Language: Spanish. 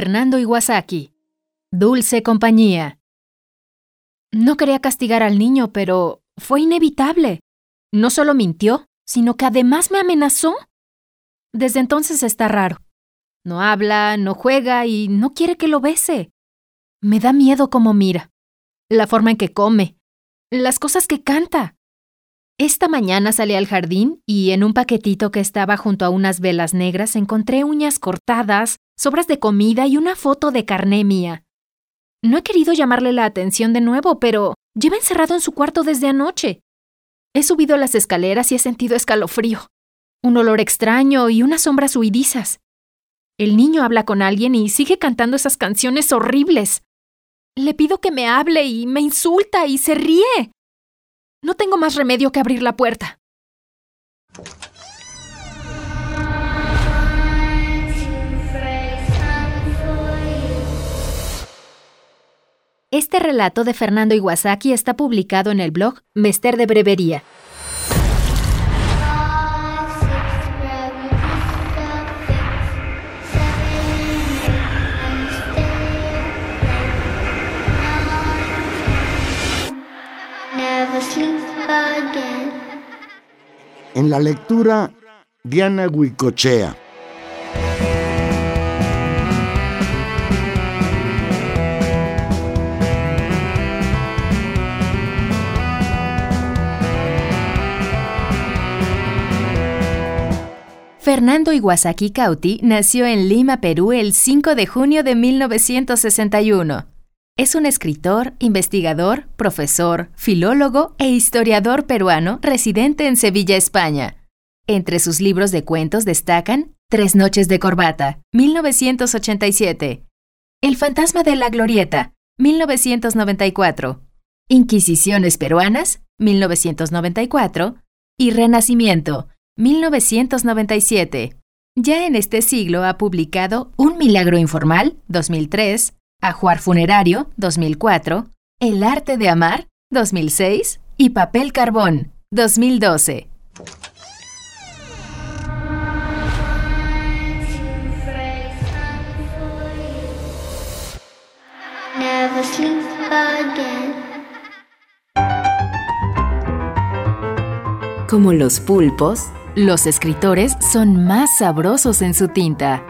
Fernando Iwasaki. Dulce compañía. No quería castigar al niño, pero fue inevitable. No solo mintió, sino que además me amenazó. Desde entonces está raro. No habla, no juega y no quiere que lo bese. Me da miedo cómo mira, la forma en que come, las cosas que canta. Esta mañana salí al jardín y en un paquetito que estaba junto a unas velas negras encontré uñas cortadas, sobras de comida y una foto de carné mía. No he querido llamarle la atención de nuevo, pero lleva encerrado en su cuarto desde anoche. He subido las escaleras y he sentido escalofrío, un olor extraño y unas sombras huidizas. El niño habla con alguien y sigue cantando esas canciones horribles. Le pido que me hable y me insulta y se ríe. No tengo más remedio que abrir la puerta. Este relato de Fernando Iwasaki está publicado en el blog Mester de Brevería. En la lectura, Diana Huicochea. Fernando Iwasaki Cauti nació en Lima, Perú, el 5 de junio de 1961. Es un escritor, investigador, profesor, filólogo e historiador peruano residente en Sevilla, España. Entre sus libros de cuentos destacan Tres noches de corbata, 1987, El fantasma de la glorieta, 1994, Inquisiciones peruanas, 1994 y Renacimiento, 1997. Ya en este siglo ha publicado Un milagro informal, 2003, Ajuar funerario, 2004, El arte de amar, 2006 y Papel carbón, 2012. Never sleep again. Como los pulpos, los escritores son más sabrosos en su tinta.